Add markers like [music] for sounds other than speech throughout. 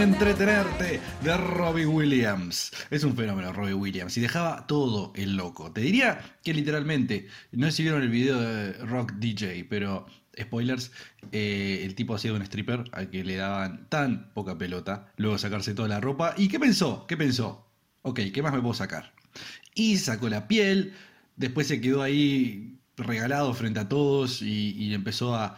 Entretenerte de Robbie Williams. Es un fenómeno Robbie Williams y dejaba todo el loco. Te diría que literalmente, no sé si vieron el video de Rock DJ, pero spoilers, eh, el tipo ha sido un stripper al que le daban tan poca pelota, luego sacarse toda la ropa. ¿Y qué pensó? ¿Qué pensó? Ok, ¿qué más me puedo sacar? Y sacó la piel, después se quedó ahí regalado frente a todos y, empezó a,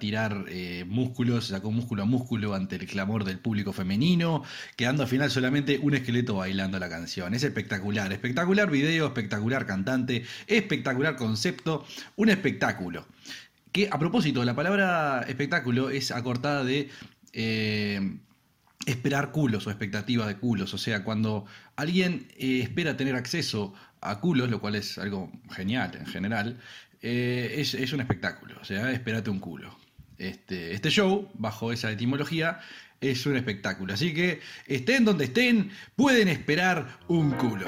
tirar eh, músculos, sacó músculo a músculo ante el clamor del público femenino, quedando al final solamente un esqueleto bailando la canción. Es espectacular, espectacular video, espectacular cantante, espectacular concepto, un espectáculo. Que a propósito, la palabra espectáculo es acortada de... Eh, esperar culos o expectativa de culos. O sea, cuando alguien eh, espera tener acceso a culos, lo cual es algo genial en general, eh, es, un espectáculo. O sea, espérate un culo. Este, este show, bajo esa etimología, es un espectáculo. Así que estén donde estén, pueden esperar un culo.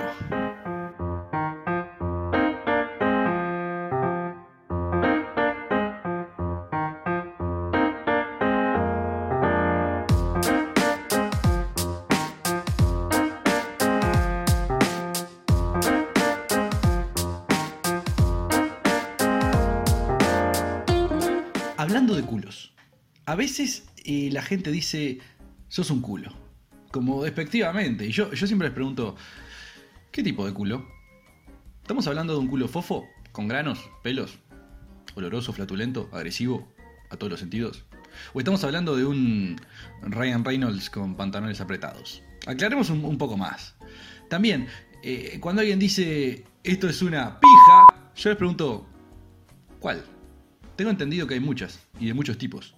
A veces eh, la gente dice, sos un culo, como despectivamente. Y yo, yo siempre les pregunto, ¿qué tipo de culo? ¿Estamos hablando de un culo fofo, con granos, pelos, oloroso, flatulento, agresivo, a todos los sentidos? ¿O estamos hablando de un Ryan Reynolds con pantalones apretados? Aclaremos un, poco más. También, eh, cuando alguien dice, esto es una pija, yo les pregunto, ¿cuál? Tengo entendido que hay muchas y de muchos tipos.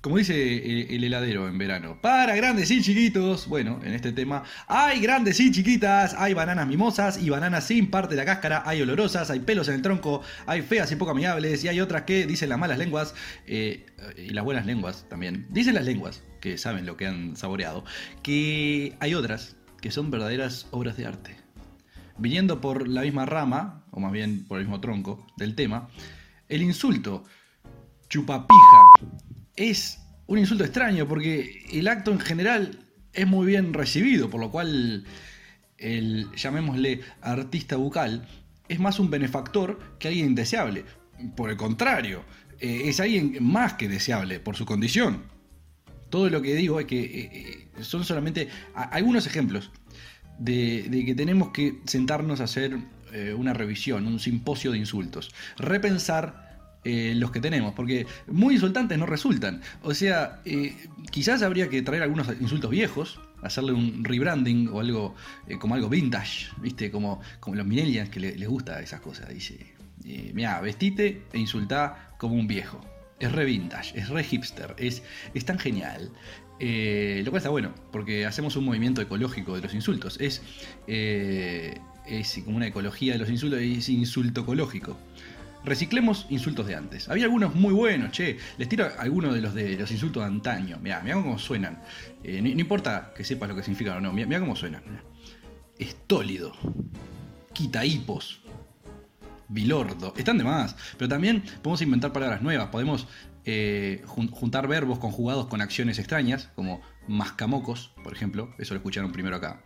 Como dice eh, el heladero en verano, para grandes y chiquitos, bueno, en este tema, hay grandes y chiquitas, hay bananas mimosas y bananas sin parte de la cáscara, hay olorosas, hay pelos en el tronco, hay feas y poco amigables, y hay otras que dicen las malas lenguas eh, y las buenas lenguas también. Dicen las lenguas, que saben lo que han saboreado, que hay otras que son verdaderas obras de arte. Viniendo por la misma rama, o más bien por el mismo tronco del tema, el insulto chupapija es un insulto extraño porque el acto en general es muy bien recibido, por lo cual el, llamémosle, artista bucal es más un benefactor que alguien indeseable. Por el contrario, eh, es alguien más que deseable por su condición. Todo lo que digo es que eh, eh, son solamente algunos ejemplos de, de, que tenemos que sentarnos a hacer una revisión, un simposio de insultos. Repensar eh, los que tenemos, porque muy insultantes no resultan. O sea, eh, quizás habría que traer algunos insultos viejos, hacerle un rebranding o algo eh, como algo vintage, ¿viste? Como, como los millennials que les gusta esas cosas. Dice, mira, vestite e insultá como un viejo. Es re vintage, es re hipster, es, es tan genial. lo cual está bueno, porque hacemos un movimiento ecológico de los insultos. Es, es como una ecología de los insultos, es insulto ecológico. Reciclemos insultos de antes. Había algunos muy buenos, che. Les tiro algunos de los de los insultos de antaño. Mirá, mirá cómo suenan. Eh, no, importa que sepas lo que significan o no, mirá, cómo suenan. Estólido. Quitaipos. Bilordo. Están de más. Pero también podemos inventar palabras nuevas. Podemos eh, juntar verbos conjugados con acciones extrañas, como mascamocos, por ejemplo. Eso lo escucharon primero acá.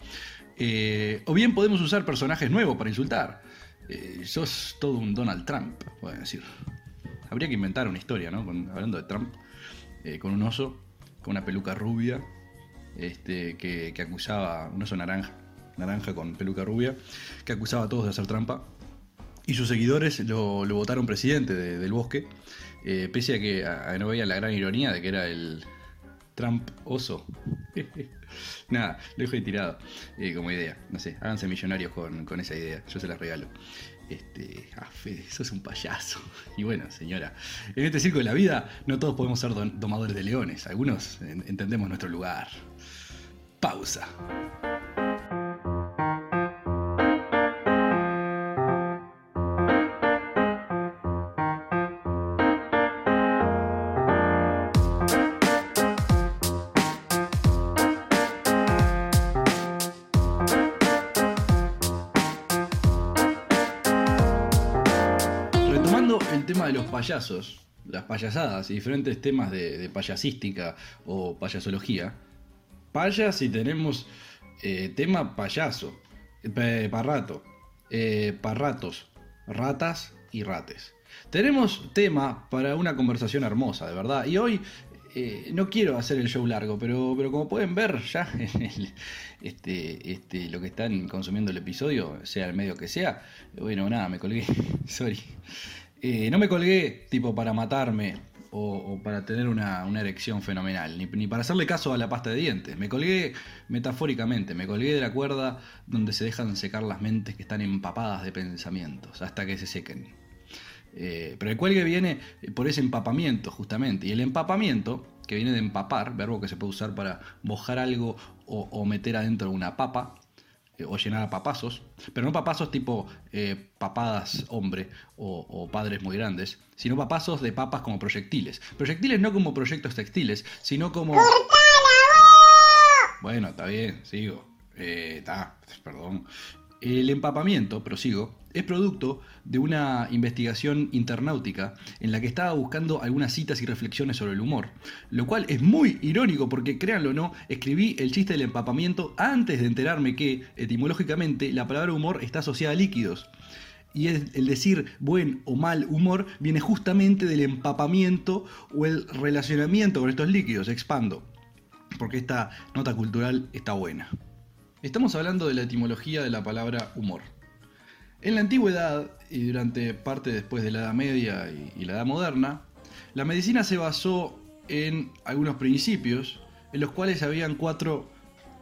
Eh, o bien podemos usar personajes nuevos para insultar. Eh, sos todo un Donald Trump, puedo decir. Habría que inventar una historia, ¿no? hablando de Trump, eh, con un oso, con una peluca rubia, este, que, acusaba, un oso naranja, naranja con peluca rubia, que acusaba a todos de hacer trampa. Y sus seguidores lo, votaron presidente del bosque, eh, pese a que no veía la gran ironía de que era el Trump oso. [laughs] Nada, lo dejo ahí tirado eh, como idea. No sé, háganse millonarios con, esa idea. Yo se las regalo. Este, ah, Fede, sos un payaso. [laughs] Y bueno, señora, en este circo de la vida no todos podemos ser domadores de leones. Algunos entendemos nuestro lugar. Pausa. Payasos, las payasadas y diferentes temas de, payasística o payasología, payas y tenemos eh, tema payaso, eh, parrato, parratos, ratas y rates. Tenemos tema para una conversación hermosa, de verdad. Y hoy eh, no quiero hacer el show largo, pero, pero como pueden ver ya [laughs] en el, este, este, lo que están consumiendo el episodio, sea el medio que sea, bueno, nada, me colgué, [laughs] sorry. Eh, no me colgué tipo para matarme o, para tener una, erección fenomenal, ni, para hacerle caso a la pasta de dientes. Me colgué metafóricamente, me colgué de la cuerda donde se dejan secar las mentes que están empapadas de pensamientos hasta que se sequen. Eh, pero el cuelgue viene por ese empapamiento, justamente. Y el empapamiento, que viene de empapar, verbo que se puede usar para mojar algo o, o meter adentro una papa, o llenar a papazos, pero no papazos tipo eh, papadas hombre o, o padres muy grandes, sino papazos de papas como proyectiles. Proyectiles no como proyectos textiles, sino como... Bueno, está bien, sigo. Eh, Está, perdón. El empapamiento, prosigo, es producto de una investigación internautica en la que estaba buscando algunas citas y reflexiones sobre el humor, lo cual es muy irónico porque, créanlo o no, escribí el chiste del empapamiento antes de enterarme que, etimológicamente, la palabra humor está asociada a líquidos. Y el, decir buen o mal humor viene justamente del empapamiento o el relacionamiento con estos líquidos, expando, porque esta nota cultural está buena. Estamos hablando de la etimología de la palabra humor. En la antigüedad y durante parte después de la Edad Media y, la Edad Moderna, la medicina se basó en algunos principios en los cuales habían cuatro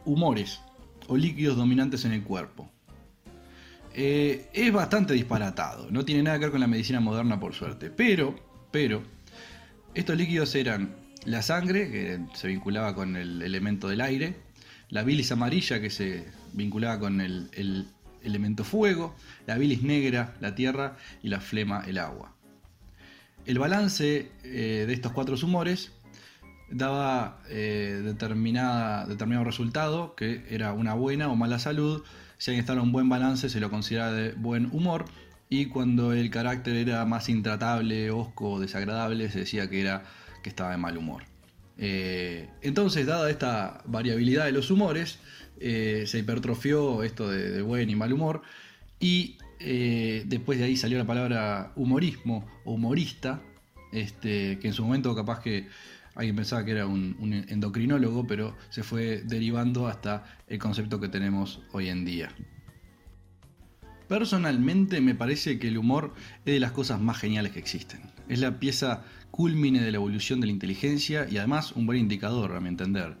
humores o líquidos dominantes en el cuerpo. Eh, es bastante disparatado, no tiene nada que ver con la medicina moderna por suerte, pero, pero, estos líquidos eran la sangre, que se vinculaba con el elemento del aire, la bilis amarilla, que se vinculaba con el elemento fuego, la bilis negra, la tierra, y la flema, el agua. El balance eh, de estos cuatro humores daba eh, determinada, determinado resultado, que era una buena o mala salud. Si alguien estaba en un buen balance, se lo consideraba de buen humor. Y cuando el carácter era más intratable, osco o desagradable, se decía que era que estaba de mal humor. Eh, entonces, dada esta variabilidad de los humores, eh, se hipertrofió esto de, buen y mal humor. Y eh, después de ahí salió la palabra humorismo o humorista, este, que en su momento capaz que alguien pensaba que era un, endocrinólogo, pero se fue derivando hasta el concepto que tenemos hoy en día. Personalmente me parece que el humor es de las cosas más geniales que existen. Es la pieza culmine de la evolución de la inteligencia y además un buen indicador, a mi entender.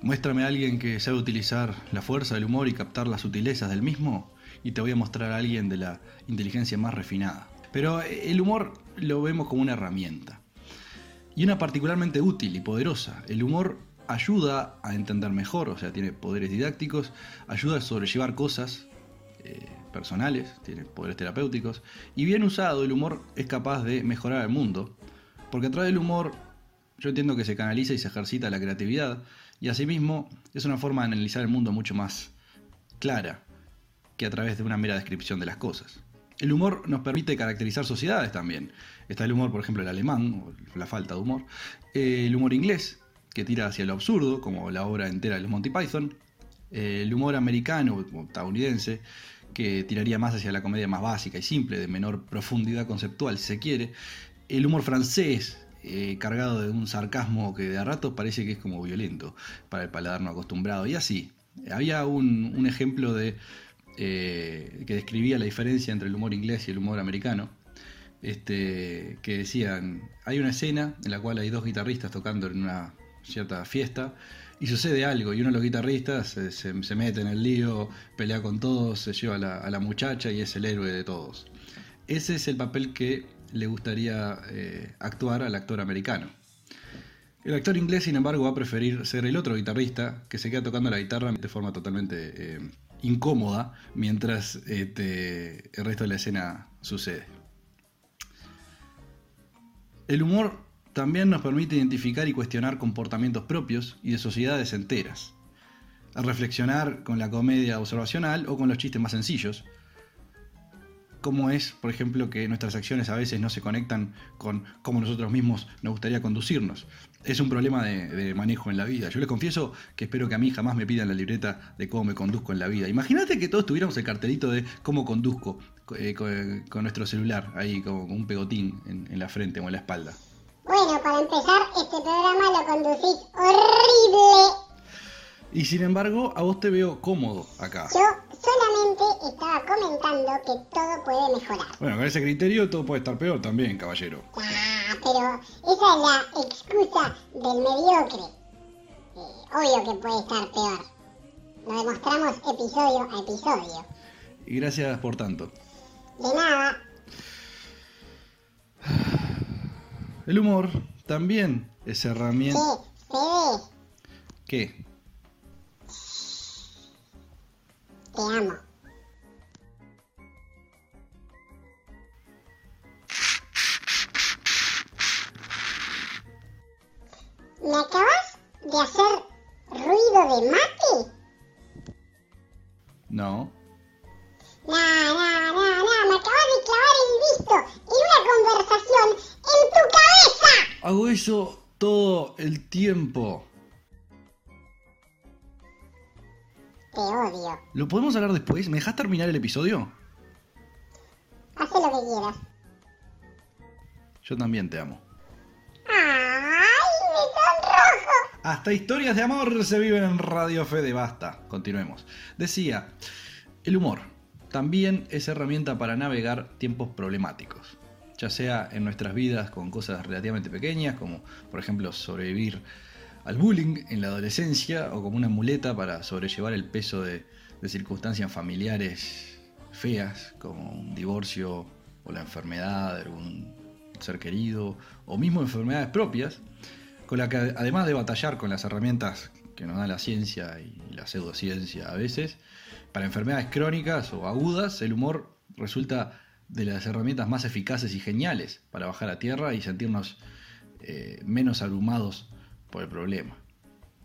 Muéstrame a alguien que sabe utilizar la fuerza del humor y captar las sutilezas del mismo y te voy a mostrar a alguien de la inteligencia más refinada. Pero el humor lo vemos como una herramienta. Y una particularmente útil y poderosa. El humor ayuda a entender mejor, o sea, tiene poderes didácticos, ayuda a sobrellevar cosas eh, personales, tiene poderes terapéuticos, y bien usado el humor es capaz de mejorar el mundo, porque a través del humor yo entiendo que se canaliza y se ejercita la creatividad, y asimismo es una forma de analizar el mundo mucho más clara que a través de una mera descripción de las cosas. El humor nos permite caracterizar sociedades también. Está el humor, por ejemplo, el alemán, o la falta de humor. Eh, el humor inglés, que tira hacia lo absurdo, como la obra entera de los Monty Python. Eh, el humor americano o estadounidense, que tiraría más hacia la comedia más básica y simple, de menor profundidad conceptual, si se quiere. El humor francés, eh, cargado de un sarcasmo que de a ratos parece que es como violento para el paladar no acostumbrado. Y así, había un, ejemplo de eh, que describía la diferencia entre el humor inglés y el humor americano. Este, que decían, hay una escena en la cual hay dos guitarristas tocando en una cierta fiesta y sucede algo y uno de los guitarristas se, mete en el lío, pelea con todos, se lleva a la, a la, muchacha y es el héroe de todos. Ese es el papel que le gustaría eh, actuar al actor americano. El actor inglés, sin embargo, va a preferir ser el otro guitarrista que se queda tocando la guitarra de forma totalmente eh, incómoda mientras este, el resto de la escena sucede. El humor también nos permite identificar y cuestionar comportamientos propios y de sociedades enteras, a reflexionar con la comedia observacional o con los chistes más sencillos, cómo es, por ejemplo, que nuestras acciones a veces no se conectan con cómo nosotros mismos nos gustaría conducirnos. Es un problema de, manejo en la vida. Yo les confieso que espero que a mí jamás me pidan la libreta de cómo me conduzco en la vida. Imagínate que todos tuviéramos el cartelito de cómo conduzco eh, con, nuestro celular, ahí con, un pegotín en, la frente o en la espalda. Bueno, para empezar, este programa lo conducís horrible. Y sin embargo, a vos te veo cómodo acá. Yo solamente estaba comentando que todo puede mejorar. Bueno, con ese criterio todo puede estar peor también, caballero. Ah, pero esa es la excusa del mediocre. Eh, obvio que puede estar peor. Lo demostramos episodio a episodio. Y gracias por tanto. De nada. El humor también es herramienta. ¿Qué? ¿Se ¿Qué? Te amo. ¿Me acabas de hacer ruido de mate? No. No, no, no, no, me acabas de clavar el visto en una conversación en tu cabeza. Hago eso todo el tiempo. Te odio. ¿Lo podemos hablar después? ¿Me dejas terminar el episodio? Haz lo que quieras. Yo también te amo. ¡Ay, me sonrojo! Hasta historias de amor se viven en Radio Fede. Basta. Continuemos. Decía, el humor también es herramienta para navegar tiempos problemáticos. Ya sea en nuestras vidas con cosas relativamente pequeñas, como por ejemplo sobrevivir al bullying en la adolescencia o como una muleta para sobrellevar el peso de, circunstancias familiares feas como un divorcio o la enfermedad de algún ser querido o mismo enfermedades propias, con la que además de batallar con las herramientas que nos da la ciencia y la pseudociencia a veces, para enfermedades crónicas o agudas, el humor resulta de las herramientas más eficaces y geniales para bajar a tierra y sentirnos eh, menos abrumados por el problema.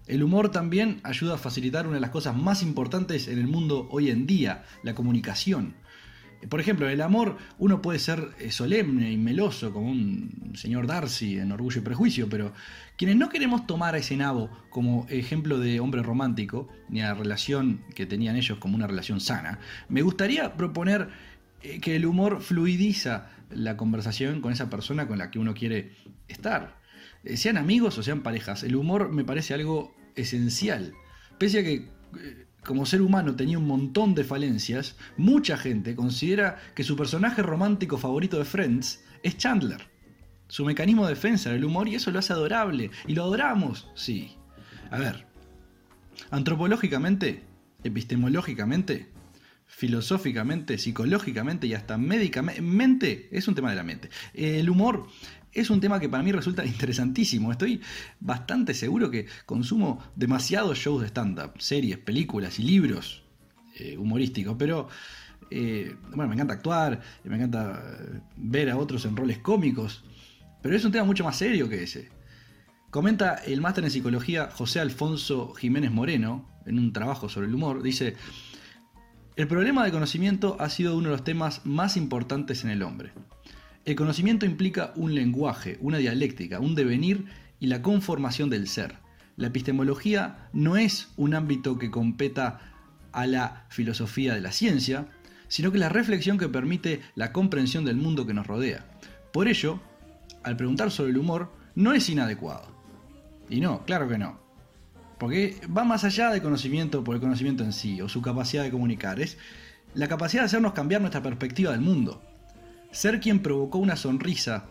El humor también ayuda a facilitar una de las cosas más importantes en el mundo hoy en día, la comunicación. Por ejemplo, el amor uno puede ser eh, solemne y meloso como un señor Darcy en Orgullo y Prejuicio, pero quienes no queremos tomar a ese nabo como ejemplo de hombre romántico, ni a la relación que tenían ellos como una relación sana, me gustaría proponer que el humor fluidiza la conversación con esa persona con la que uno quiere estar. Eh, sean amigos o sean parejas, el humor me parece algo esencial. Pese a que eh, como ser humano tenía un montón de falencias, mucha gente considera que su personaje romántico favorito de Friends es Chandler. Su mecanismo de defensa era el humor y eso lo hace adorable. Y lo adoramos, sí. A ver, antropológicamente, epistemológicamente, filosóficamente, psicológicamente y hasta médicamente, es un tema de la mente. El humor es un tema que para mí resulta [laughs] interesantísimo. Estoy bastante seguro que consumo demasiados shows de stand-up, series, películas y libros eh, humorísticos, pero eh, bueno, me encanta actuar, me encanta eh, ver a otros en roles cómicos, pero es un tema mucho más serio que ese. Comenta el máster en psicología José Alfonso Jiménez Moreno en un trabajo sobre el humor, dice, el problema de conocimiento ha sido uno de los temas más importantes en el hombre. El conocimiento implica un lenguaje, una dialéctica, un devenir y la conformación del ser. La epistemología no es un ámbito que competa a la filosofía de la ciencia, sino que la reflexión que permite la comprensión del mundo que nos rodea. Por ello, al preguntar sobre el humor, no es inadecuado. Y no, claro que no. Porque va más allá del conocimiento por el conocimiento en sí, o su capacidad de comunicar. Es la capacidad de hacernos cambiar nuestra perspectiva del mundo. Ser quien provocó una sonrisa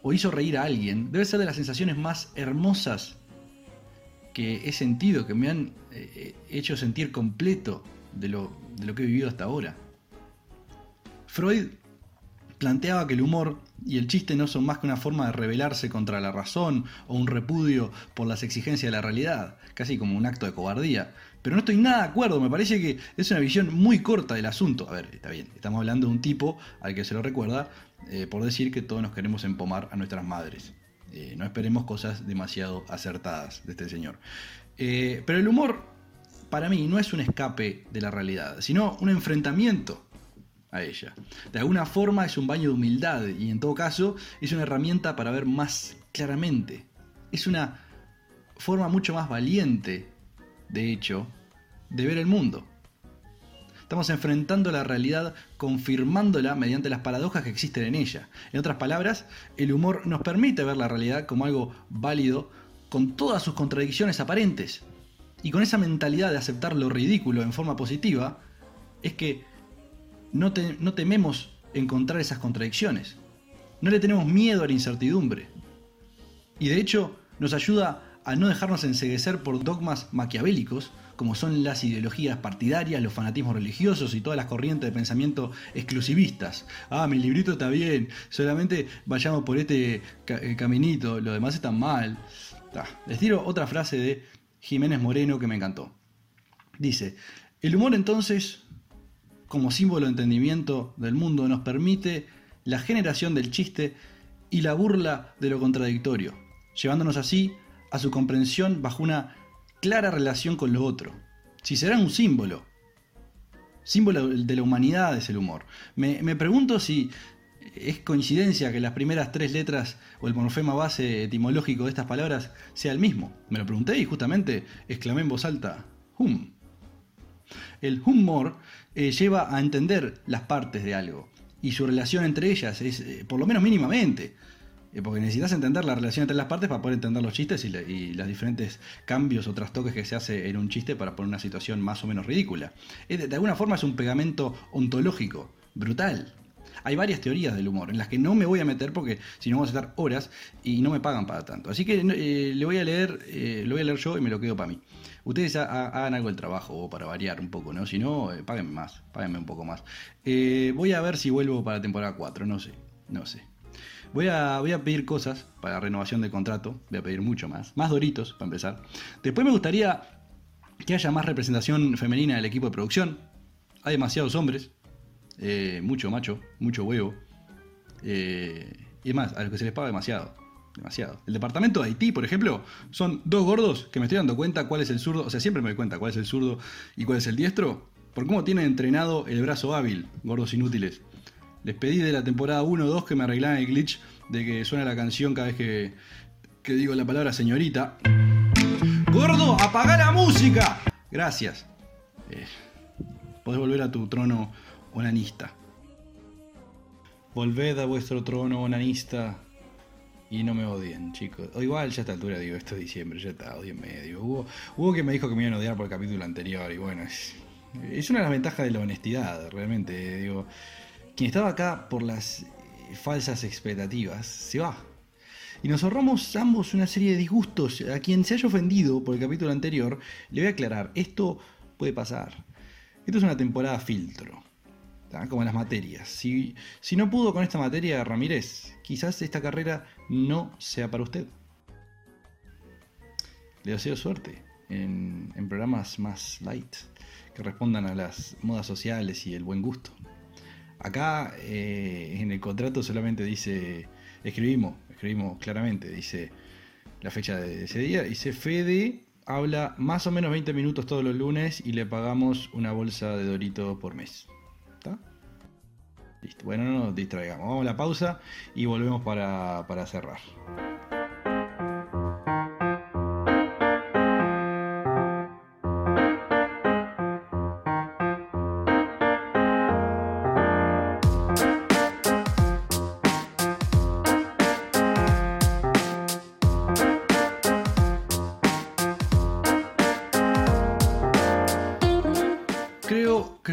o hizo reír a alguien debe ser de las sensaciones más hermosas que he sentido, que me han eh, hecho sentir completo de lo, de lo que he vivido hasta ahora. Freud planteaba que el humor y el chiste no son más que una forma de rebelarse contra la razón o un repudio por las exigencias de la realidad, casi como un acto de cobardía. Pero no estoy nada de acuerdo, me parece que es una visión muy corta del asunto. A ver, está bien, estamos hablando de un tipo al que se lo recuerda eh, por decir que todos nos queremos empomar a nuestras madres. Eh, no esperemos cosas demasiado acertadas de este señor. Eh, pero el humor, para mí, no es un escape de la realidad, sino un enfrentamiento a ella. De alguna forma es un baño de humildad y en todo caso es una herramienta para ver más claramente. Es una forma mucho más valiente, de hecho, de ver el mundo. Estamos enfrentando la realidad confirmándola mediante las paradojas que existen en ella. En otras palabras, el humor nos permite ver la realidad como algo válido con todas sus contradicciones aparentes. Y con esa mentalidad de aceptar lo ridículo en forma positiva, es que no, tememos encontrar esas contradicciones. No le tenemos miedo a la incertidumbre. Y de hecho, nos ayuda a no dejarnos enseguecer por dogmas maquiavélicos como son las ideologías partidarias, los fanatismos religiosos y todas las corrientes de pensamiento exclusivistas. Ah, mi librito está bien, solamente vayamos por este eh, caminito, lo demás está mal. les tiro otra frase de Jiménez Moreno que me encantó. Dice, el humor entonces, como símbolo de entendimiento del mundo, nos permite la generación del chiste y la burla de lo contradictorio, llevándonos así a su comprensión bajo una clara relación con lo otro. Si será un símbolo. Símbolo de la humanidad es el humor. Me, pregunto si es coincidencia que las primeras tres letras o el morfema base etimológico de estas palabras sea el mismo. Me lo pregunté y justamente exclamé en voz alta, hum. El humor eh, lleva a entender las partes de algo y su relación entre ellas es, eh, por lo menos mínimamente, eh, porque necesitas entender la relación entre las partes para poder entender los chistes y, los diferentes cambios o trastoques que se hace en un chiste para poner una situación más o menos ridícula. de, alguna forma es un pegamento ontológico, brutal. Hay varias teorías del humor en las que no me voy a meter porque si no vamos a estar horas y no me pagan para tanto. Así que eh, le voy a leer, eh, lo voy a leer yo y me lo quedo para mí. Ustedes hagan algo del trabajo para variar un poco, ¿no? Si no, páguenme más, páguenme un poco más. voy a ver si vuelvo para temporada 4, no sé, no sé. Voy a, voy a pedir cosas para renovación de contrato, voy a pedir mucho más, más doritos para empezar. Después me gustaría que haya más representación femenina del equipo de producción. Hay demasiados hombres, eh, mucho macho, mucho huevo. Eh, y más, a los que se les paga demasiado. Demasiado. El departamento de Haití, por ejemplo, son dos gordos que me estoy dando cuenta cuál es el zurdo. O sea, siempre me doy cuenta cuál es el zurdo y cuál es el diestro. Por cómo tienen entrenado el brazo hábil, gordos inútiles. Les pedí de la temporada 1 o 2 que me arreglaran el glitch de que suena la canción cada vez que, que digo la palabra señorita. ¡Gordo, apaga la música! Gracias. Eh, podés volver a tu trono onanista. Volved a vuestro trono onanista y no me odien, chicos. O igual ya a esta altura digo, esto es diciembre, ya está, odien medio. Hubo, hubo que me dijo que me iban a odiar por el capítulo anterior y bueno, es, es una de las ventajas de la honestidad, realmente. Digo, quien estaba acá por las eh, falsas expectativas se va. Y nos ahorramos ambos una serie de disgustos. A quien se haya ofendido por el capítulo anterior, le voy a aclarar, esto puede pasar. Esto es una temporada filtro, como en las materias. Si, si no pudo con esta materia, Ramírez, quizás esta carrera no sea para usted. Le deseo suerte en, en programas más light, que respondan a las modas sociales y el buen gusto. Acá eh, en el contrato solamente dice, escribimos, escribimos claramente, dice la fecha de ese día, dice Fede habla más o menos 20 minutos todos los lunes y le pagamos una bolsa de Dorito por mes. Listo. Bueno, no nos distraigamos. Vamos a la pausa y volvemos para, para cerrar.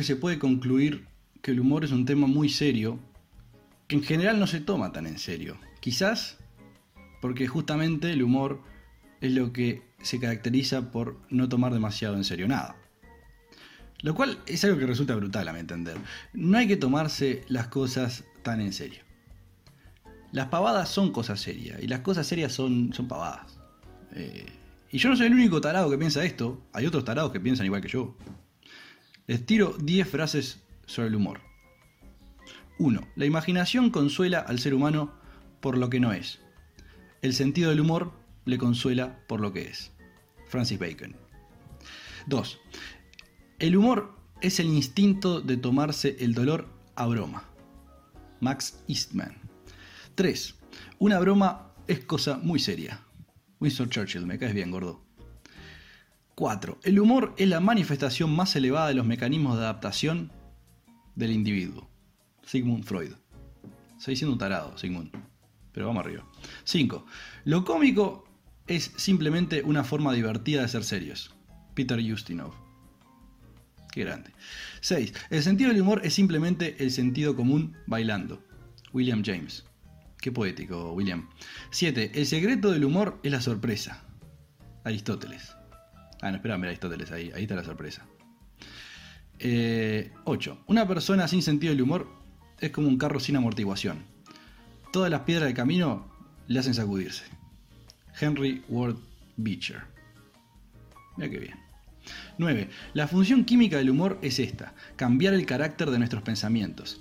se puede concluir que el humor es un tema muy serio, que en general no se toma tan en serio. Quizás porque justamente el humor es lo que se caracteriza por no tomar demasiado en serio nada. Lo cual es algo que resulta brutal a mi entender. No hay que tomarse las cosas tan en serio. Las pavadas son cosas serias y las cosas serias son, son pavadas. Eh, y yo no soy el único tarado que piensa esto, hay otros tarados que piensan igual que yo. Les tiro 10 frases sobre el humor. 1. La imaginación consuela al ser humano por lo que no es. El sentido del humor le consuela por lo que es. Francis Bacon. 2. El humor es el instinto de tomarse el dolor a broma. Max Eastman. 3. Una broma es cosa muy seria. Winston Churchill, me caes bien, gordo. 4. El humor es la manifestación más elevada de los mecanismos de adaptación del individuo. Sigmund Freud. Estoy siendo un tarado, Sigmund. Pero vamos arriba. 5. Lo cómico es simplemente una forma divertida de ser serios. Peter Ustinov. Qué grande. 6. El sentido del humor es simplemente el sentido común bailando. William James. Qué poético, William. 7. El secreto del humor es la sorpresa. Aristóteles. Ah, no, espérame, Aristóteles, ahí, ahí está la sorpresa. 8. Eh, Una persona sin sentido del humor es como un carro sin amortiguación. Todas las piedras del camino le hacen sacudirse. Henry Ward Beecher. Mira qué bien. 9. La función química del humor es esta, cambiar el carácter de nuestros pensamientos.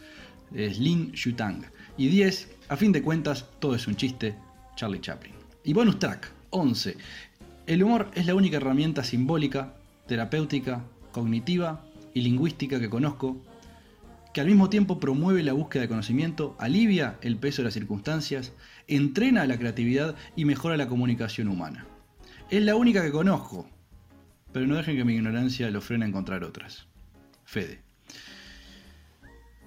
Es Lin Shutang. Y 10. A fin de cuentas, todo es un chiste. Charlie Chaplin. Y bonus track. 11. El humor es la única herramienta simbólica, terapéutica, cognitiva y lingüística que conozco que al mismo tiempo promueve la búsqueda de conocimiento, alivia el peso de las circunstancias, entrena la creatividad y mejora la comunicación humana. Es la única que conozco, pero no dejen que mi ignorancia lo frene a encontrar otras. Fede.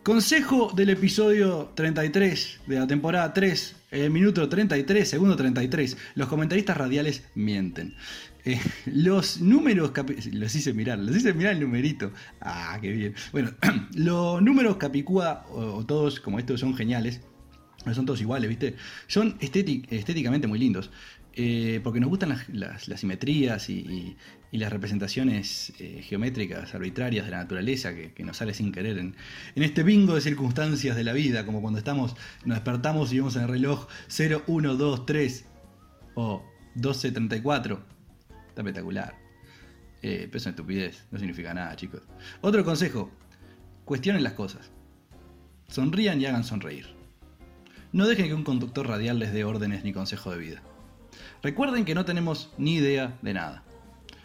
Consejo del episodio 33 de la temporada 3, el minuto 33, segundo 33. Los comentaristas radiales mienten. Eh, los números, los hice mirar, los hice mirar el numerito. Ah, qué bien. Bueno, [clears throat] los números Capicúa, o, todos como estos, son geniales. No son todos iguales, ¿viste? Son estéticamente muy lindos. Eh, porque nos gustan las, simetrías y, las representaciones eh, geométricas arbitrarias de la naturaleza que, nos sale sin querer en, este bingo de circunstancias de la vida, como cuando estamos, nos despertamos y vemos en el reloj 0, 1, 2, 3 o 12, 34. Está espectacular. Eh, pero es una estupidez, no significa nada, chicos. Otro consejo, cuestionen las cosas. Sonrían y hagan sonreír. No dejen que un conductor radial les dé órdenes ni consejo de vida. Recuerden que no tenemos ni idea de nada.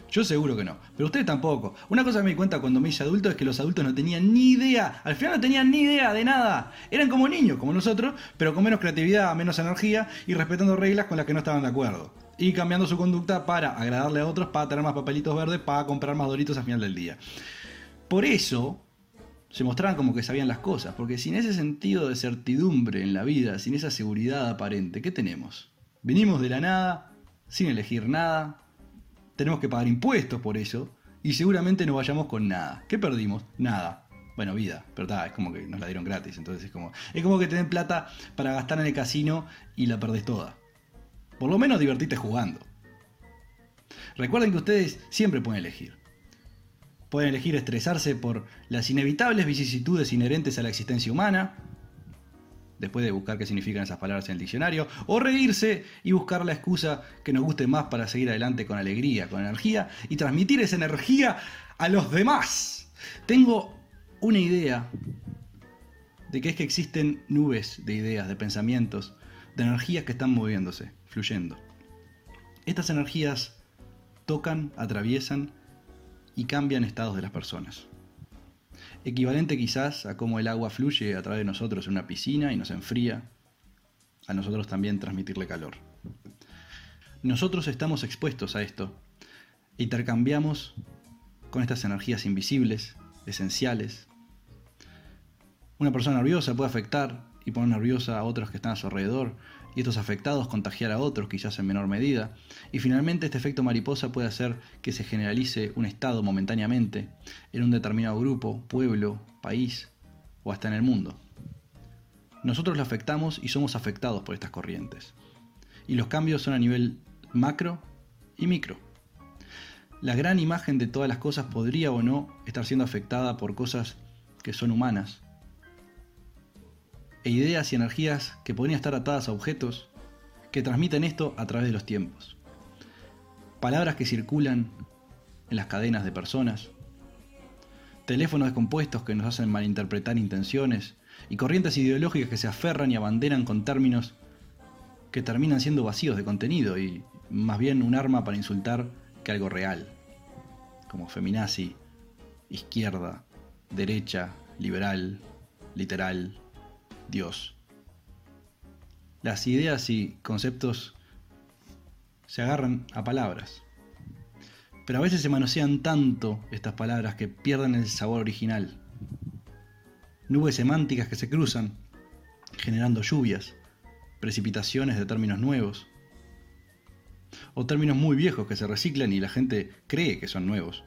Yo seguro que no, pero ustedes tampoco. Una cosa que me di cuenta cuando me hice adulto es que los adultos no tenían ni idea, al final no tenían ni idea de nada. Eran como niños, como nosotros, pero con menos creatividad, menos energía y respetando reglas con las que no estaban de acuerdo. Y cambiando su conducta para agradarle a otros, para tener más papelitos verdes, para comprar más doritos al final del día. Por eso se mostraban como que sabían las cosas, porque sin ese sentido de certidumbre en la vida, sin esa seguridad aparente, ¿qué tenemos? Venimos de la nada, sin elegir nada, tenemos que pagar impuestos por eso, y seguramente no vayamos con nada. ¿Qué perdimos? Nada. Bueno, vida, pero es como que nos la dieron gratis, entonces es como, es como que tenés plata para gastar en el casino y la perdés toda. Por lo menos divertite jugando. Recuerden que ustedes siempre pueden elegir. Pueden elegir estresarse por las inevitables vicisitudes inherentes a la existencia humana, después de buscar qué significan esas palabras en el diccionario, o reírse y buscar la excusa que nos guste más para seguir adelante con alegría, con energía y transmitir esa energía a los demás. Tengo una idea de que es que existen nubes de ideas, de pensamientos, de energías que están moviéndose, fluyendo. Estas energías tocan, atraviesan y cambian estados de las personas equivalente quizás a cómo el agua fluye a través de nosotros en una piscina y nos enfría, a nosotros también transmitirle calor. Nosotros estamos expuestos a esto, intercambiamos con estas energías invisibles, esenciales. Una persona nerviosa puede afectar y poner nerviosa a otros que están a su alrededor, y estos afectados contagiar a otros, quizás en menor medida. Y finalmente este efecto mariposa puede hacer que se generalice un estado momentáneamente en un determinado grupo, pueblo, país o hasta en el mundo. Nosotros lo afectamos y somos afectados por estas corrientes. Y los cambios son a nivel macro y micro. La gran imagen de todas las cosas podría o no estar siendo afectada por cosas que son humanas, e ideas y energías que podrían estar atadas a objetos que transmiten esto a través de los tiempos. Palabras que circulan en las cadenas de personas, teléfonos descompuestos que nos hacen malinterpretar intenciones. Y corrientes ideológicas que se aferran y abanderan con términos que terminan siendo vacíos de contenido y más bien un arma para insultar que algo real, como feminazi, izquierda, derecha, liberal, literal, Dios. Las ideas y conceptos se agarran a palabras. Pero a veces se manosean tanto estas palabras que pierden el sabor original. Nubes semánticas que se cruzan, generando lluvias, precipitaciones de términos nuevos, o términos muy viejos que se reciclan y la gente cree que son nuevos.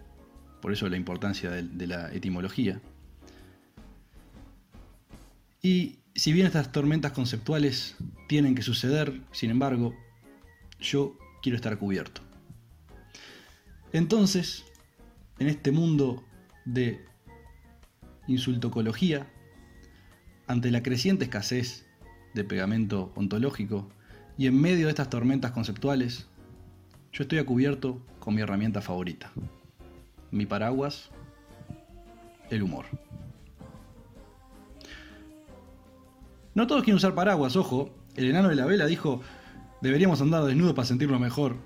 Por eso la importancia de, la etimología. Y si bien estas tormentas conceptuales tienen que suceder, sin embargo, yo quiero estar cubierto. Entonces, en este mundo de insultocología, ante la creciente escasez de pegamento ontológico y en medio de estas tormentas conceptuales, yo estoy a cubierto con mi herramienta favorita. Mi paraguas, el humor. No todos quieren usar paraguas, ojo. El enano de la vela dijo, deberíamos andar desnudos para sentirnos mejor.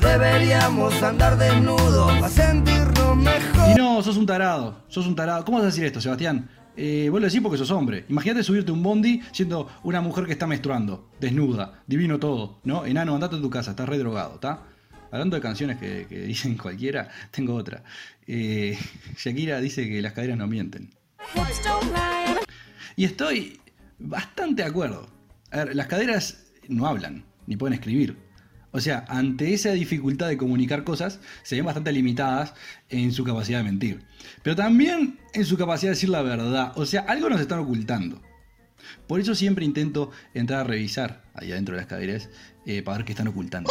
Deberíamos andar desnudos para sentirnos mejor. Y no, sos un tarado, sos un tarado. ¿Cómo vas a decir esto, Sebastián? Eh, vos lo decís porque sos hombre. Imagínate subirte un bondi siendo una mujer que está menstruando, desnuda, divino todo, ¿no? Enano, andate a tu casa, estás re drogado, ¿está? Hablando de canciones que, [laughs] dicen cualquiera, tengo otra. Eh, Shakira dice que las caderas no mienten. Y estoy bastante de acuerdo. A ver, las caderas no hablan, ni pueden escribir. O sea, ante esa dificultad de comunicar cosas, se ven bastante limitadas en su capacidad de mentir. Pero también en su capacidad de decir la verdad. O sea, algo nos están ocultando. Por eso siempre intento entrar a revisar ahí adentro de las caderas eh, para ver qué están ocultando.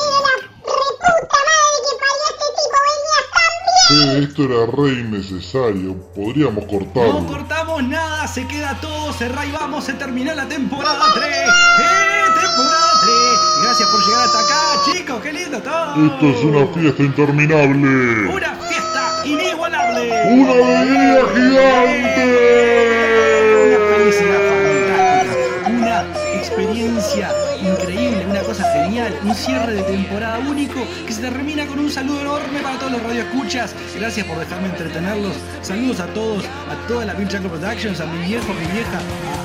Esto era re innecesario. Podríamos cortarlo. No cortamos nada, se queda todo y vamos, se terminó la temporada 3. ¡Eh! ¡Temporada 3! Gracias por llegar hasta acá, chicos, qué lindo todo. Esto es una fiesta interminable. Una fiesta inigualable. Una alegría gigante. Un cierre de temporada único que se termina con un saludo enorme para todos los radioescuchas. Gracias por dejarme entretenerlos. Saludos a todos, a toda la Bill Chaco Productions, a mi viejo, a mi vieja,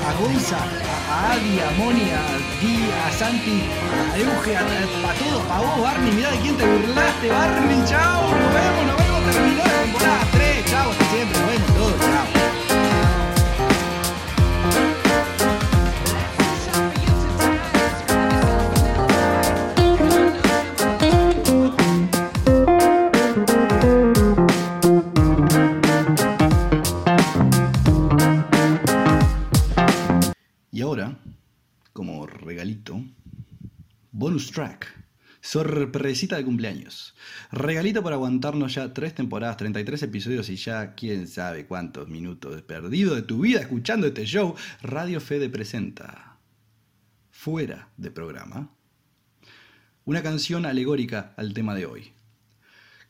a, Gonza, a, Adi, a Moni, a Di, a Santi, a Euge, a, todos, a vos, Barney. Mirá de quién te burlaste, Barney. Chao, nos vemos, nos vemos, terminó la temporada 3. Chao, siempre, nos vemos todos, chao. Sorpresita de cumpleaños. Regalito para aguantarnos ya tres temporadas, 33 episodios y ya quién sabe cuántos minutos perdido de tu vida escuchando este show. Radio Fede presenta. Fuera de programa. Una canción alegórica al tema de hoy.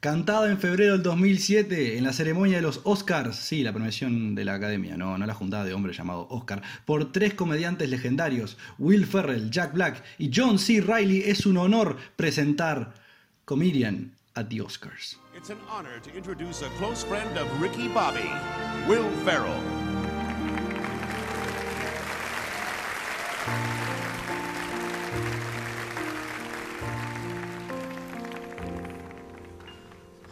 Cantado en febrero del 2007 en la ceremonia de los Oscars, sí, la premiación de la academia, no, no la juntada de hombres llamado Oscar, por tres comediantes legendarios, Will Ferrell, Jack Black y John C. Reilly, es un honor presentar Comedian at the Oscars. It's an honor to introduce a close friend of Ricky Bobby, Will Ferrell.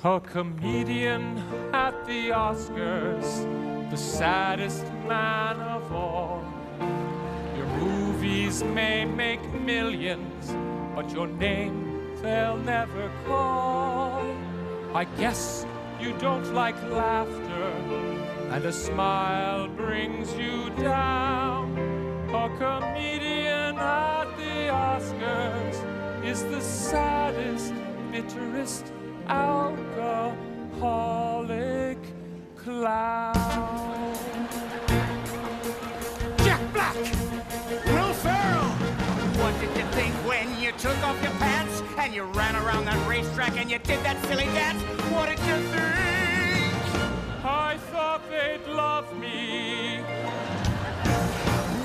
A comedian at the Oscars, the saddest man of all. Your movies may make millions, but your name they'll never call. I guess you don't like laughter, and a smile brings you down. A comedian at the Oscars is the saddest, bitterest alcoholic clown. Jack Black! Will Ferrell! What did you think when you took off your pants and you ran around that racetrack and you did that silly dance? What did you think? I thought they'd love me.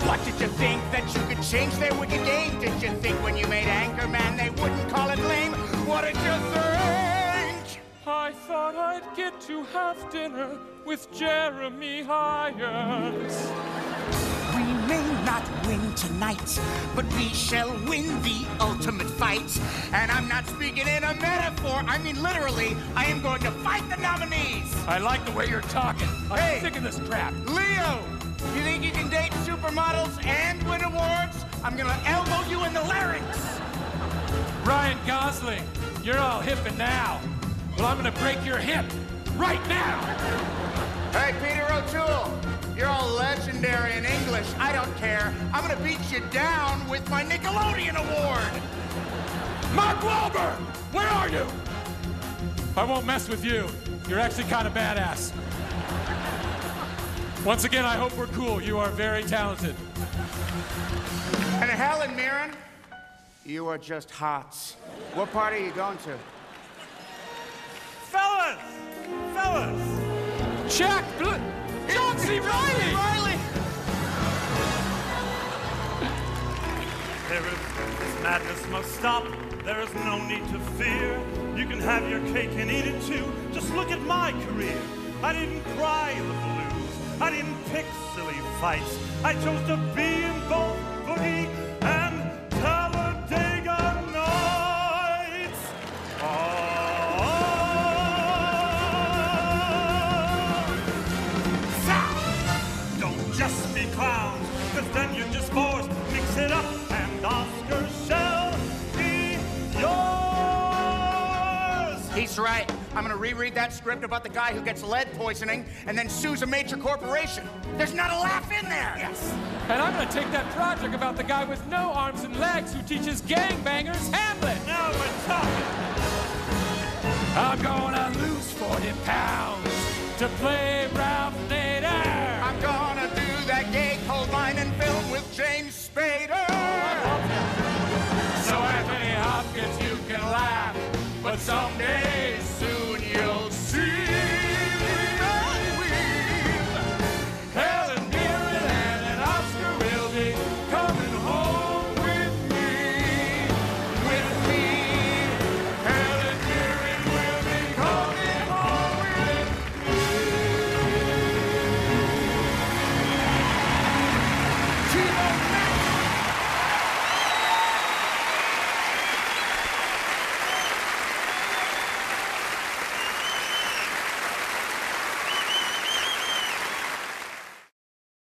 What did you think that you could change their wicked game? Did you think when you made Anchorman they wouldn't call it lame? What did you think? I thought I'd get to have dinner with Jeremy Irons. We may not win tonight, but we shall win the ultimate fight. And I'm not speaking in a metaphor, I mean literally, I am going to fight the nominees. I like the way you're talking. I'm Hey. sick of this crap. Leo, you think you can date supermodels and win awards? I'm gonna elbow you in the larynx. Ryan Gosling, you're all hip and now. Well, I'm gonna break your hip right now. Hey, Peter O'Toole, you're all legendary in English. I don't care. I'm gonna beat you down with my Nickelodeon award. Mark Wahlberg, where are you? I won't mess with you. You're actually kind of badass. Once again, I hope we're cool. You are very talented. And Helen Mirren, you are just hot. What party are you going to? Fellas! Jack Bl- John C. Riley! Riley! There is, this madness must stop. There is no need to fear. You can have your cake and eat it too. Just look at my career. I didn't cry the blues. I didn't pick silly fights. I chose to be in both and Right. I'm gonna reread that script about the guy who gets lead poisoning and then sues a major corporation. There's not a laugh in there. Yes. And I'm gonna take that project about the guy with no arms and legs who teaches gangbangers Hamlet. Now we're talking. I'm gonna lose 40 pounds to play Ralph Nader. I'm gonna do that gay coal mining film with James Spader. someday.